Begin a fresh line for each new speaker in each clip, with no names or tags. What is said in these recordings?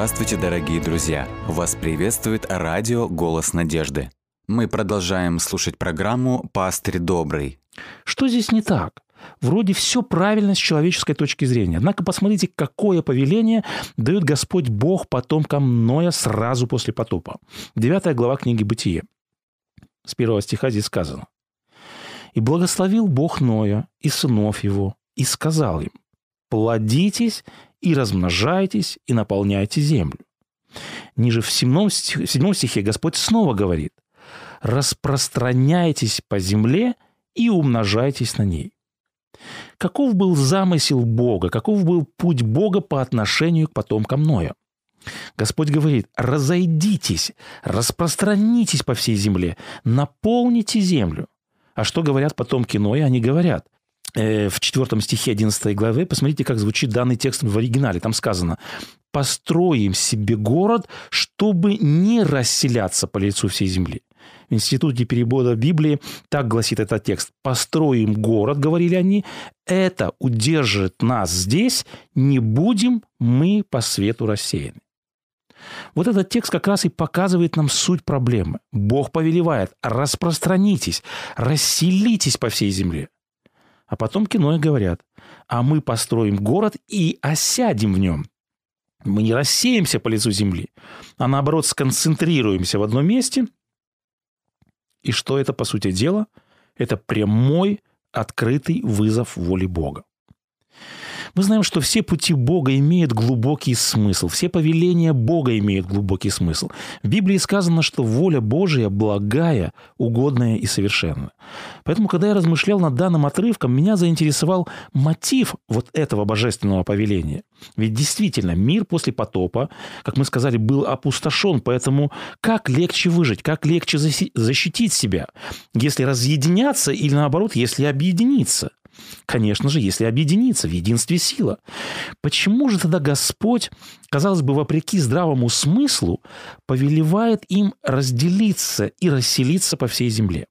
Здравствуйте, дорогие друзья! Вас приветствует радио «Голос надежды». Мы продолжаем слушать программу «Пастырь добрый».
Что здесь не так? Вроде все правильно с человеческой точки зрения. Однако посмотрите, какое повеление дает Господь Бог потомкам Ноя сразу после потопа. Девятая глава книги «Бытие». С первого стиха здесь сказано. «И благословил Бог Ноя и сынов его, и сказал им, плодитесь и размножайтесь, и наполняйте землю». Ниже в седьмом стихе, Господь снова говорит, распространяйтесь по земле и умножайтесь на ней. Каков был замысел Бога, каков был путь Бога по отношению к потомкам Ноя? Господь говорит, разойдитесь, распространитесь по всей земле, наполните землю. А что говорят потомки Ноя? Они говорят, в 4 стихе 11 главы, посмотрите, как звучит данный текст в оригинале. Там сказано, построим себе город, чтобы не расселяться по лицу всей земли. В Институте перевода Библии так гласит этот текст. «Построим город», — говорили они, «это удержит нас здесь, не будем мы по свету рассеяны». Вот этот текст как раз и показывает нам суть проблемы. Бог повелевает, распространитесь, расселитесь по всей земле. А потом кино говорят, а мы построим город и осядем в нем. Мы не рассеемся по лицу земли, а наоборот сконцентрируемся в одном месте – и что это, по сути дела? Это прямой, открытый вызов воли Бога. Мы знаем, что все пути Бога имеют глубокий смысл, все повеления Бога имеют глубокий смысл. В Библии сказано, что воля Божия благая, угодная и совершенная. Поэтому, когда я размышлял над данным отрывком, меня заинтересовал мотив вот этого божественного повеления. Ведь действительно, мир после потопа, как мы сказали, был опустошен, поэтому как легче выжить, как легче защитить себя, если разъединяться или наоборот, если объединиться? Конечно же, если объединиться в единстве сила. Почему же тогда Господь, казалось бы, вопреки здравому смыслу, повелевает им разделиться и расселиться по всей земле?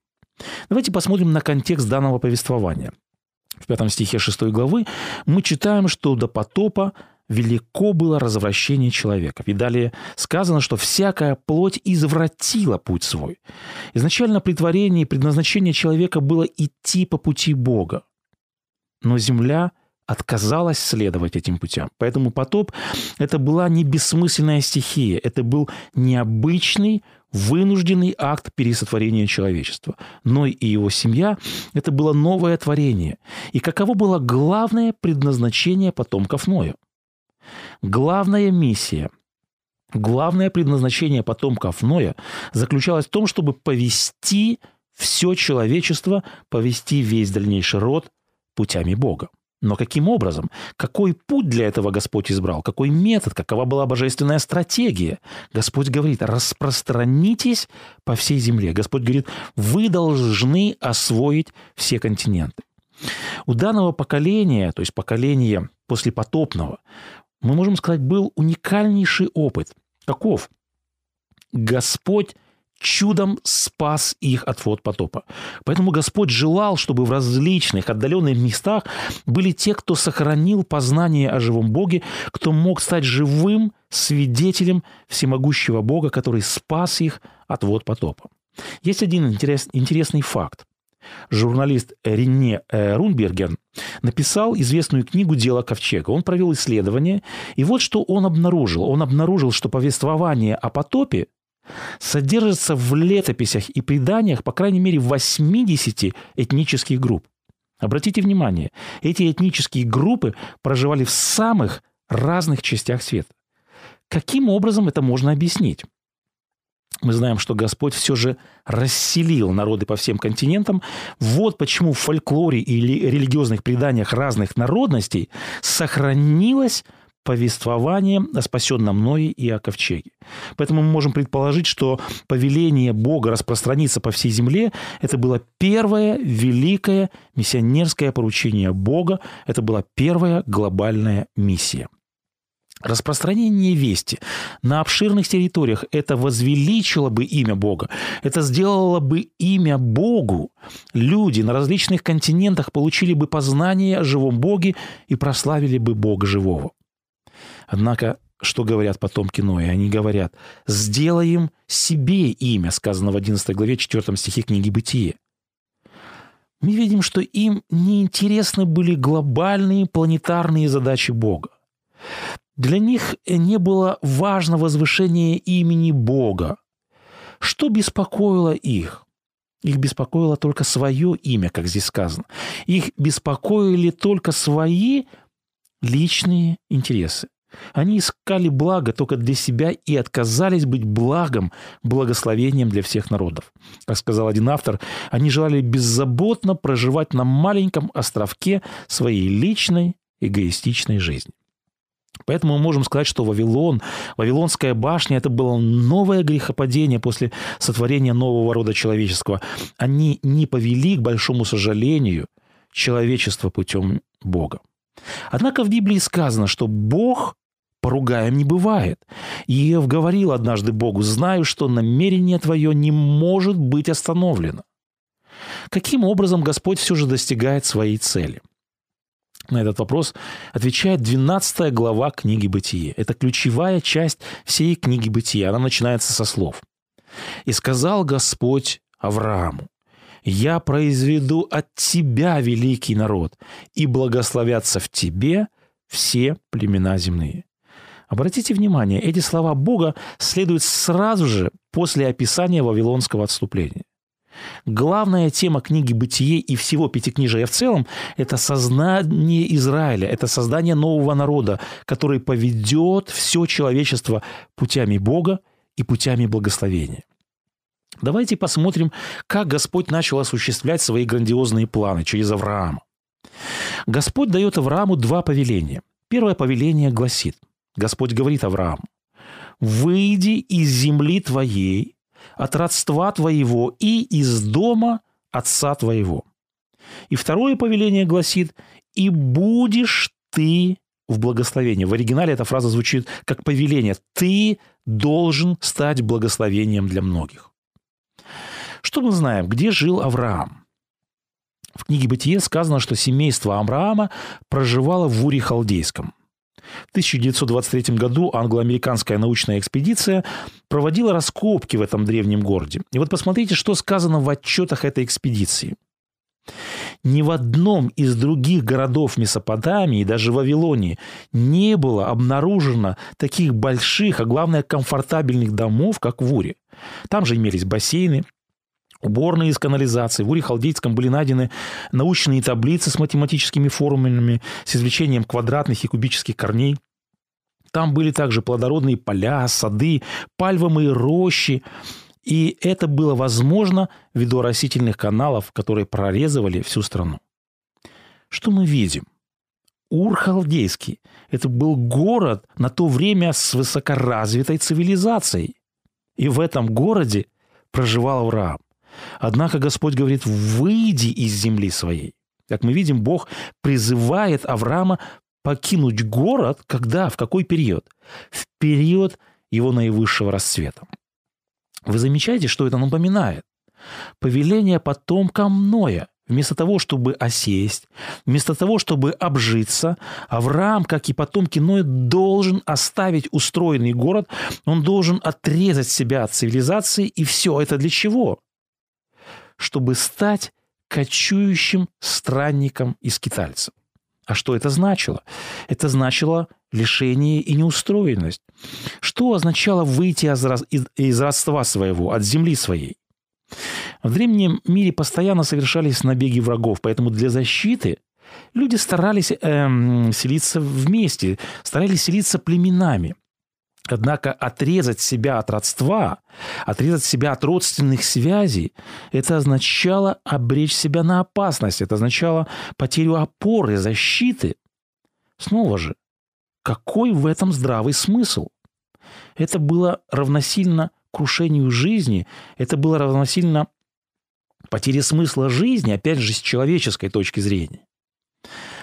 Давайте посмотрим на контекст данного повествования. В пятом стихе 6 главы мы читаем, что до потопа велико было развращение человека. И далее сказано, что всякая плоть извратила путь свой. Изначально при творении предназначение человека было идти по пути Бога. Но Земля отказалась следовать этим путям. Поэтому потоп – это была не бессмысленная стихия, это был необычный, вынужденный акт пересотворения человечества. Но и его семья – это было новое творение. И каково было главное предназначение потомков Ноя? Главная миссия – Главное предназначение потомков Ноя заключалось в том, чтобы повести все человечество, повести весь дальнейший род путями Бога. Но каким образом? Какой путь для этого Господь избрал? Какой метод? Какова была божественная стратегия? Господь говорит, распространитесь по всей земле. Господь говорит, вы должны освоить все континенты. У данного поколения, то есть поколения послепотопного, мы можем сказать, был уникальнейший опыт. Каков? Господь чудом спас их от вод потопа. Поэтому Господь желал, чтобы в различных отдаленных местах были те, кто сохранил познание о живом Боге, кто мог стать живым свидетелем всемогущего Бога, который спас их от вод потопа. Есть один интерес, интересный факт. Журналист Рене э, Рунберген написал известную книгу «Дело ковчега». Он провел исследование, и вот что он обнаружил. Он обнаружил, что повествование о потопе содержится в летописях и преданиях, по крайней мере, 80 этнических групп. Обратите внимание, эти этнические группы проживали в самых разных частях света. Каким образом это можно объяснить? Мы знаем, что Господь все же расселил народы по всем континентам. Вот почему в фольклоре или религиозных преданиях разных народностей сохранилось повествование о спасенном Ное и о ковчеге. Поэтому мы можем предположить, что повеление Бога распространиться по всей земле – это было первое великое миссионерское поручение Бога, это была первая глобальная миссия. Распространение вести на обширных территориях это возвеличило бы имя Бога, это сделало бы имя Богу. Люди на различных континентах получили бы познание о живом Боге и прославили бы Бога живого. Однако что говорят потомки Ноя. Они говорят, сделаем себе имя, сказано в 11 главе 4 стихе книги «Бытие». Мы видим, что им неинтересны были глобальные планетарные задачи Бога. Для них не было важно возвышение имени Бога. Что беспокоило их? Их беспокоило только свое имя, как здесь сказано. Их беспокоили только свои личные интересы. Они искали благо только для себя и отказались быть благом, благословением для всех народов. Как сказал один автор, они желали беззаботно проживать на маленьком островке своей личной эгоистичной жизни. Поэтому мы можем сказать, что Вавилон, Вавилонская башня, это было новое грехопадение после сотворения нового рода человеческого. Они не повели, к большому сожалению, человечество путем Бога. Однако в Библии сказано, что Бог поругаем не бывает. Иев говорил однажды Богу, знаю, что намерение твое не может быть остановлено. Каким образом Господь все же достигает своей цели? На этот вопрос отвечает 12 глава книги «Бытие». Это ключевая часть всей книги «Бытия». Она начинается со слов. «И сказал Господь Аврааму, я произведу от тебя великий народ, и благословятся в тебе все племена земные». Обратите внимание, эти слова Бога следуют сразу же после описания вавилонского отступления. Главная тема книги «Бытие» и всего Пятикнижия в целом – это сознание Израиля, это создание нового народа, который поведет все человечество путями Бога и путями благословения. Давайте посмотрим, как Господь начал осуществлять свои грандиозные планы через Авраама. Господь дает Аврааму два повеления. Первое повеление гласит, Господь говорит Аврааму, «Выйди из земли твоей, от родства твоего и из дома отца твоего». И второе повеление гласит, «И будешь ты в благословении». В оригинале эта фраза звучит как повеление. «Ты должен стать благословением для многих». Что мы знаем? Где жил Авраам? В книге «Бытие» сказано, что семейство Авраама проживало в Уре Халдейском – в 1923 году англо-американская научная экспедиция проводила раскопки в этом древнем городе. И вот посмотрите, что сказано в отчетах этой экспедиции. Ни в одном из других городов Месопотамии, даже Вавилонии, не было обнаружено таких больших, а главное, комфортабельных домов, как в Уре. Там же имелись бассейны, уборные из канализации. В Уре-Халдейском были найдены научные таблицы с математическими формулами, с извлечением квадратных и кубических корней. Там были также плодородные поля, сады, пальвовые рощи. И это было возможно ввиду растительных каналов, которые прорезывали всю страну. Что мы видим? Ур-Халдейский – это был город на то время с высокоразвитой цивилизацией. И в этом городе проживал Авраам. Однако Господь говорит, выйди из земли своей. Как мы видим, Бог призывает Авраама покинуть город, когда, в какой период? В период его наивысшего расцвета. Вы замечаете, что это напоминает? Повеление потомкам Ноя. Вместо того, чтобы осесть, вместо того, чтобы обжиться, Авраам, как и потомки Ноя, должен оставить устроенный город, он должен отрезать себя от цивилизации, и все это для чего? Чтобы стать кочующим странником и скитальцем. А что это значило? Это значило лишение и неустроенность. Что означало выйти из, родства своего, от земли своей? В древнем мире постоянно совершались набеги врагов, поэтому для защиты люди старались эм, селиться вместе, старались селиться племенами. Однако отрезать себя от родства, отрезать себя от родственных связей, это означало обречь себя на опасность, это означало потерю опоры, защиты. Снова же, какой в этом здравый смысл? Это было равносильно крушению жизни, это было равносильно потере смысла жизни, опять же, с человеческой точки зрения.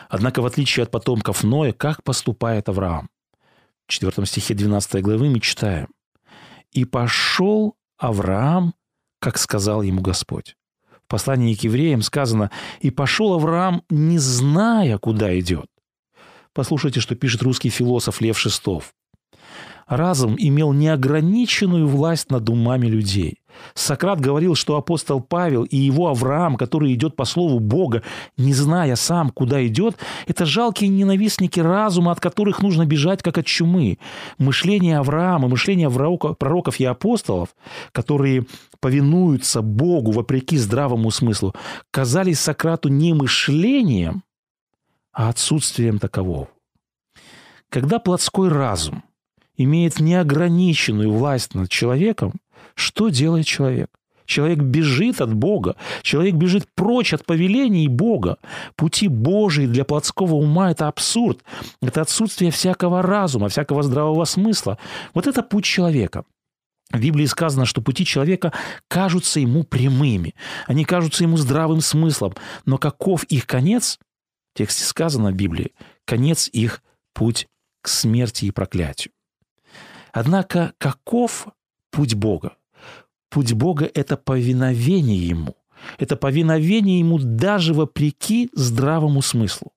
Однако, в отличие от потомков Ноя, как поступает Авраам? 4 стихе 12 главы мы читаем. «И пошел Авраам, как сказал ему Господь». В послании к евреям сказано «И пошел Авраам, не зная, куда идет». Послушайте, что пишет русский философ Лев Шестов. Разум имел неограниченную власть над умами людей. Сократ говорил, что апостол Павел и его Авраам, который идет по слову Бога, не зная сам, куда идет, это жалкие ненавистники разума, от которых нужно бежать, как от чумы. Мышление Авраама, мышление пророков и апостолов, которые повинуются Богу вопреки здравому смыслу, казались Сократу не мышлением, а отсутствием такового. Когда плотской разум имеет неограниченную власть над человеком, что делает человек? Человек бежит от Бога. Человек бежит прочь от повелений Бога. Пути Божии для плотского ума – это абсурд. Это отсутствие всякого разума, всякого здравого смысла. Вот это путь человека. В Библии сказано, что пути человека кажутся ему прямыми. Они кажутся ему здравым смыслом. Но каков их конец? В тексте сказано в Библии. Конец их – путь к смерти и проклятию. Однако каков путь Бога? Путь Бога – это повиновение Ему. Это повиновение Ему даже вопреки здравому смыслу.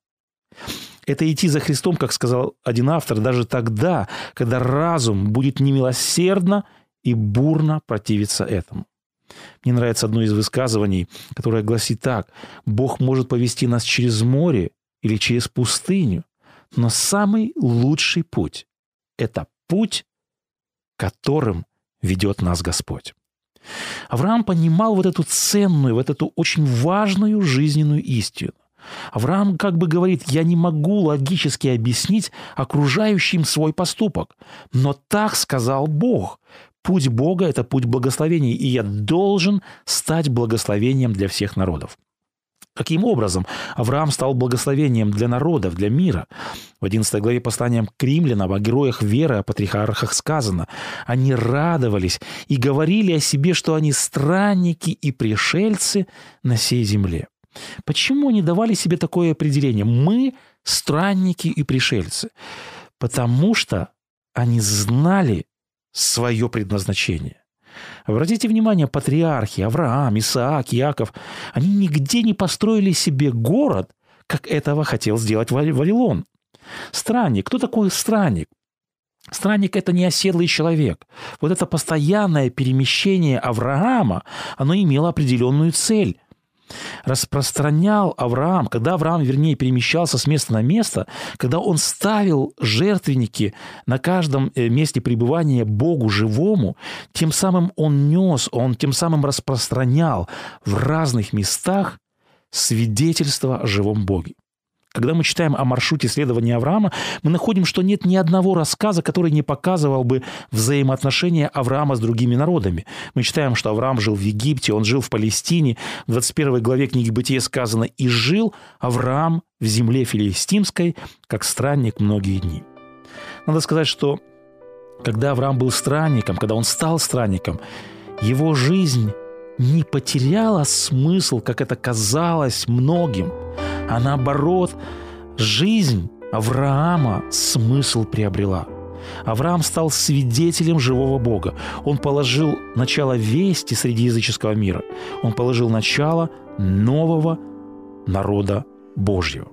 Это идти за Христом, как сказал один автор, даже тогда, когда разум будет немилосердно и бурно противиться этому. Мне нравится одно из высказываний, которое гласит так. Бог может повести нас через море или через пустыню, но самый лучший путь – это путь, которым ведет нас Господь. Авраам понимал вот эту ценную, вот эту очень важную жизненную истину. Авраам как бы говорит, я не могу логически объяснить окружающим свой поступок, но так сказал Бог. Путь Бога – это путь благословения, и я должен стать благословением для всех народов. Каким образом Авраам стал благословением для народов, для мира? В 11 главе послания к римлянам о героях веры, о патриархах сказано. Они радовались и говорили о себе, что они странники и пришельцы на всей земле. Почему они давали себе такое определение? Мы странники и пришельцы. Потому что они знали свое предназначение. Обратите внимание, патриархи Авраам, Исаак, Яков, они нигде не построили себе город, как этого хотел сделать Вавилон. Странник. Кто такой странник? Странник – это не оседлый человек. Вот это постоянное перемещение Авраама, оно имело определенную цель – распространял Авраам, когда Авраам, вернее, перемещался с места на место, когда он ставил жертвенники на каждом э, месте пребывания Богу живому, тем самым он нес, он тем самым распространял в разных местах свидетельство о живом Боге. Когда мы читаем о маршруте следования Авраама, мы находим, что нет ни одного рассказа, который не показывал бы взаимоотношения Авраама с другими народами. Мы читаем, что Авраам жил в Египте, он жил в Палестине. В 21 главе книги Бытия сказано «И жил Авраам в земле филистимской, как странник многие дни». Надо сказать, что когда Авраам был странником, когда он стал странником, его жизнь не потеряла смысл, как это казалось многим – а наоборот, жизнь Авраама смысл приобрела. Авраам стал свидетелем живого Бога. Он положил начало вести среди языческого мира. Он положил начало нового народа Божьего.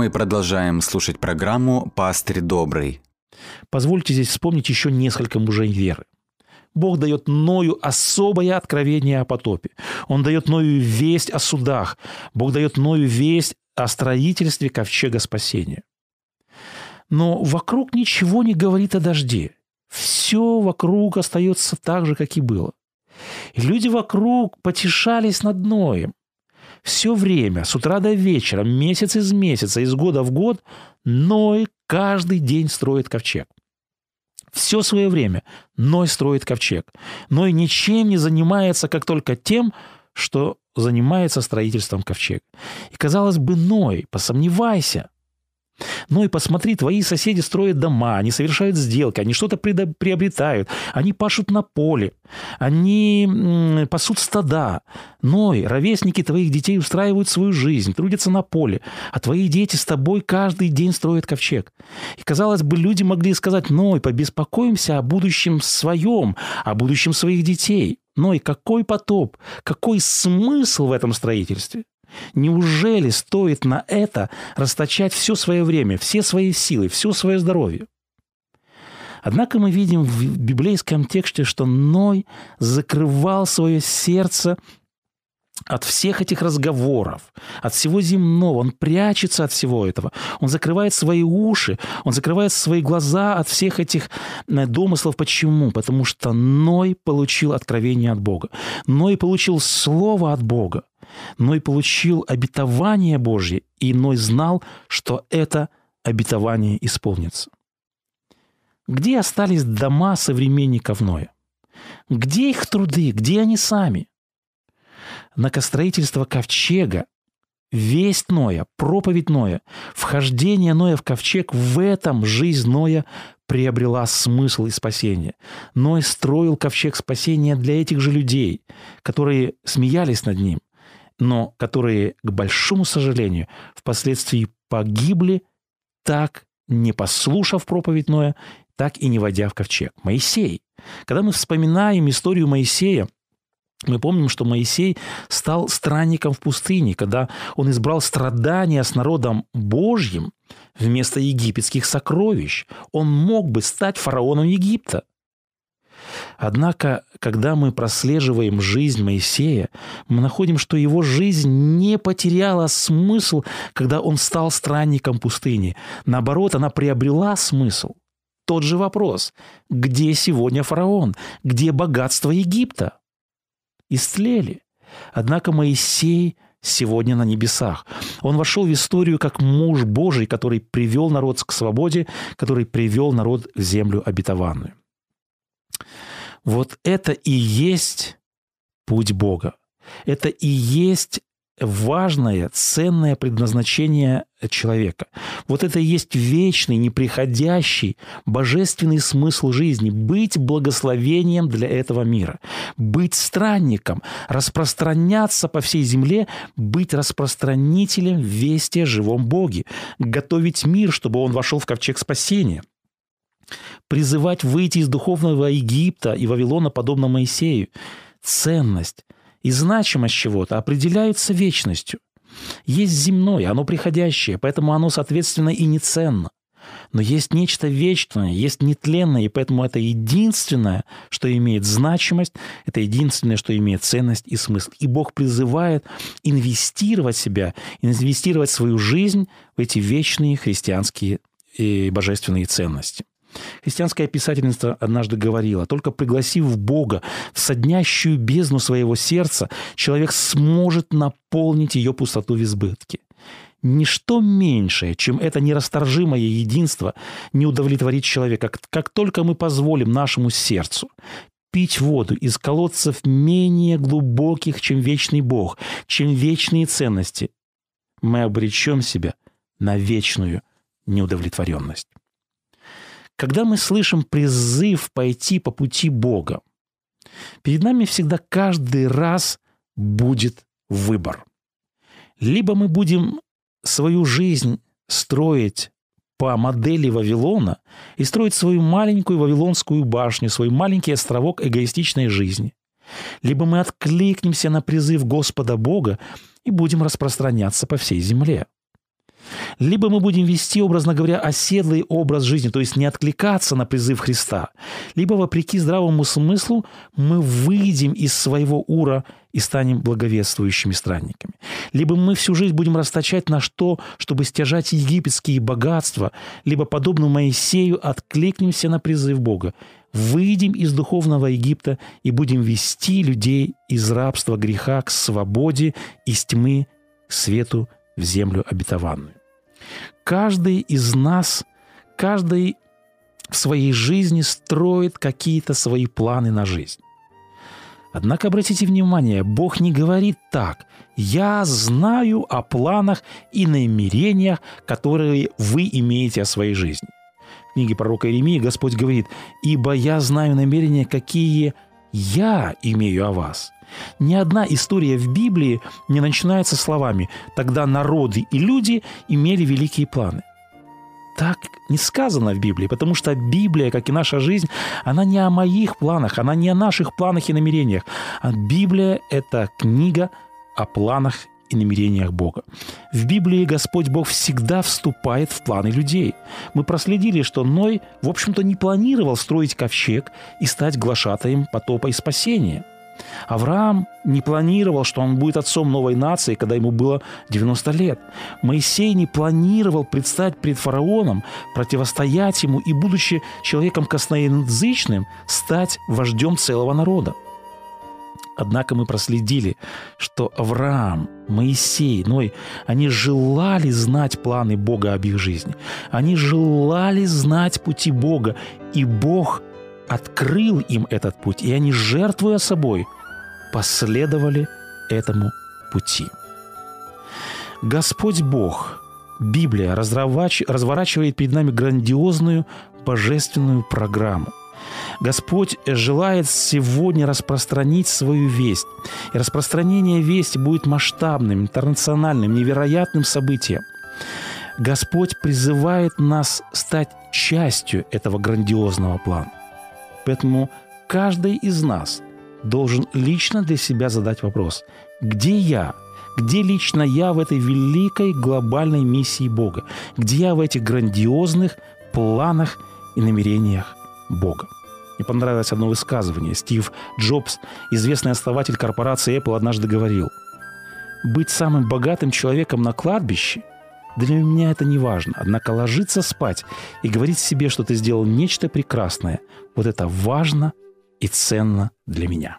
Мы продолжаем слушать программу «Пастырь добрый».
Позвольте здесь вспомнить еще несколько мужей веры. Бог дает Ною особое откровение о потопе. Он дает Ною весть о судах. Бог дает Ною весть о строительстве ковчега спасения. Но вокруг ничего не говорит о дожде. Все вокруг остается так же, как и было. И люди вокруг потешались над Ноем. Все время, с утра до вечера, месяц из месяца, из года в год, Ной каждый день строит ковчег. Все свое время Ной строит ковчег. Ной ничем не занимается, как только тем, что занимается строительством ковчега. И казалось бы, Ной, посомневайся – ну и посмотри, твои соседи строят дома, они совершают сделки, они что-то приобретают, они пашут на поле, они пасут стада. Ной, ровесники твоих детей устраивают свою жизнь, трудятся на поле, а твои дети с тобой каждый день строят ковчег. И, казалось бы, люди могли сказать, Ной, побеспокоимся о будущем своем, о будущем своих детей. Ной, какой потоп, какой смысл в этом строительстве? Неужели стоит на это расточать все свое время, все свои силы, все свое здоровье? Однако мы видим в библейском тексте, что Ной закрывал свое сердце от всех этих разговоров, от всего земного. Он прячется от всего этого. Он закрывает свои уши, он закрывает свои глаза от всех этих э, домыслов. Почему? Потому что Ной получил откровение от Бога. Ной получил слово от Бога. Ной получил обетование Божье, и Ной знал, что это обетование исполнится. Где остались дома современников Ноя? Где их труды? Где они сами? На строительство ковчега, весть Ноя, проповедь Ноя, вхождение Ноя в ковчег, в этом жизнь Ноя приобрела смысл и спасение. Ной строил ковчег спасения для этих же людей, которые смеялись над ним, но которые, к большому сожалению, впоследствии погибли, так не послушав проповедь Ноя, так и не войдя в ковчег. Моисей. Когда мы вспоминаем историю Моисея, мы помним, что Моисей стал странником в пустыне, когда он избрал страдания с народом Божьим вместо египетских сокровищ. Он мог бы стать фараоном Египта. Однако, когда мы прослеживаем жизнь Моисея, мы находим, что его жизнь не потеряла смысл, когда он стал странником пустыни. Наоборот, она приобрела смысл. Тот же вопрос. Где сегодня фараон? Где богатство Египта? Истлели. Однако Моисей сегодня на небесах. Он вошел в историю как муж Божий, который привел народ к свободе, который привел народ в землю обетованную. Вот это и есть путь Бога. Это и есть важное, ценное предназначение человека. Вот это и есть вечный, неприходящий, божественный смысл жизни. Быть благословением для этого мира. Быть странником. Распространяться по всей земле. Быть распространителем вести о живом Боге. Готовить мир, чтобы он вошел в ковчег спасения призывать выйти из духовного Египта и Вавилона подобно Моисею. Ценность и значимость чего-то определяются вечностью. Есть земное, оно приходящее, поэтому оно, соответственно, и не ценно. Но есть нечто вечное, есть нетленное, и поэтому это единственное, что имеет значимость, это единственное, что имеет ценность и смысл. И Бог призывает инвестировать себя, инвестировать свою жизнь в эти вечные христианские и божественные ценности. Христианская писательница однажды говорила, только пригласив Бога в соднящую бездну своего сердца, человек сможет наполнить ее пустоту в избытке. Ничто меньшее, чем это нерасторжимое единство, не удовлетворит человека. Как только мы позволим нашему сердцу пить воду из колодцев менее глубоких, чем вечный Бог, чем вечные ценности, мы обречем себя на вечную неудовлетворенность. Когда мы слышим призыв пойти по пути Бога, перед нами всегда каждый раз будет выбор. Либо мы будем свою жизнь строить по модели Вавилона и строить свою маленькую Вавилонскую башню, свой маленький островок эгоистичной жизни. Либо мы откликнемся на призыв Господа Бога и будем распространяться по всей земле. Либо мы будем вести, образно говоря, оседлый образ жизни, то есть не откликаться на призыв Христа, либо, вопреки здравому смыслу, мы выйдем из своего ура и станем благовествующими странниками. Либо мы всю жизнь будем расточать на что, чтобы стяжать египетские богатства, либо, подобно Моисею, откликнемся на призыв Бога, выйдем из духовного Египта и будем вести людей из рабства греха к свободе, из тьмы к свету в землю обетованную. Каждый из нас, каждый в своей жизни строит какие-то свои планы на жизнь. Однако обратите внимание, Бог не говорит так. «Я знаю о планах и намерениях, которые вы имеете о своей жизни». В книге пророка Иеремии Господь говорит, «Ибо я знаю намерения, какие я имею о вас». Ни одна история в Библии не начинается словами «тогда народы и люди имели великие планы». Так не сказано в Библии, потому что Библия, как и наша жизнь, она не о моих планах, она не о наших планах и намерениях. А Библия – это книга о планах и намерениях Бога. В Библии Господь Бог всегда вступает в планы людей. Мы проследили, что Ной, в общем-то, не планировал строить ковчег и стать глашатаем потопа и спасения – Авраам не планировал, что он будет отцом новой нации, когда ему было 90 лет. Моисей не планировал предстать пред фараоном, противостоять ему и, будучи человеком косноязычным, стать вождем целого народа. Однако мы проследили, что Авраам, Моисей, Ной, они желали знать планы Бога об их жизни. Они желали знать пути Бога, и Бог открыл им этот путь, и они, жертвуя собой, последовали этому пути. Господь Бог, Библия разворачивает перед нами грандиозную божественную программу. Господь желает сегодня распространить свою весть. И распространение вести будет масштабным, интернациональным, невероятным событием. Господь призывает нас стать частью этого грандиозного плана. Поэтому каждый из нас должен лично для себя задать вопрос, где я, где лично я в этой великой глобальной миссии Бога, где я в этих грандиозных планах и намерениях Бога. Мне понравилось одно высказывание. Стив Джобс, известный основатель корпорации Apple, однажды говорил, «Быть самым богатым человеком на кладбище для меня это не важно. Однако ложиться спать и говорить себе, что ты сделал нечто прекрасное, вот это важно и ценно для меня.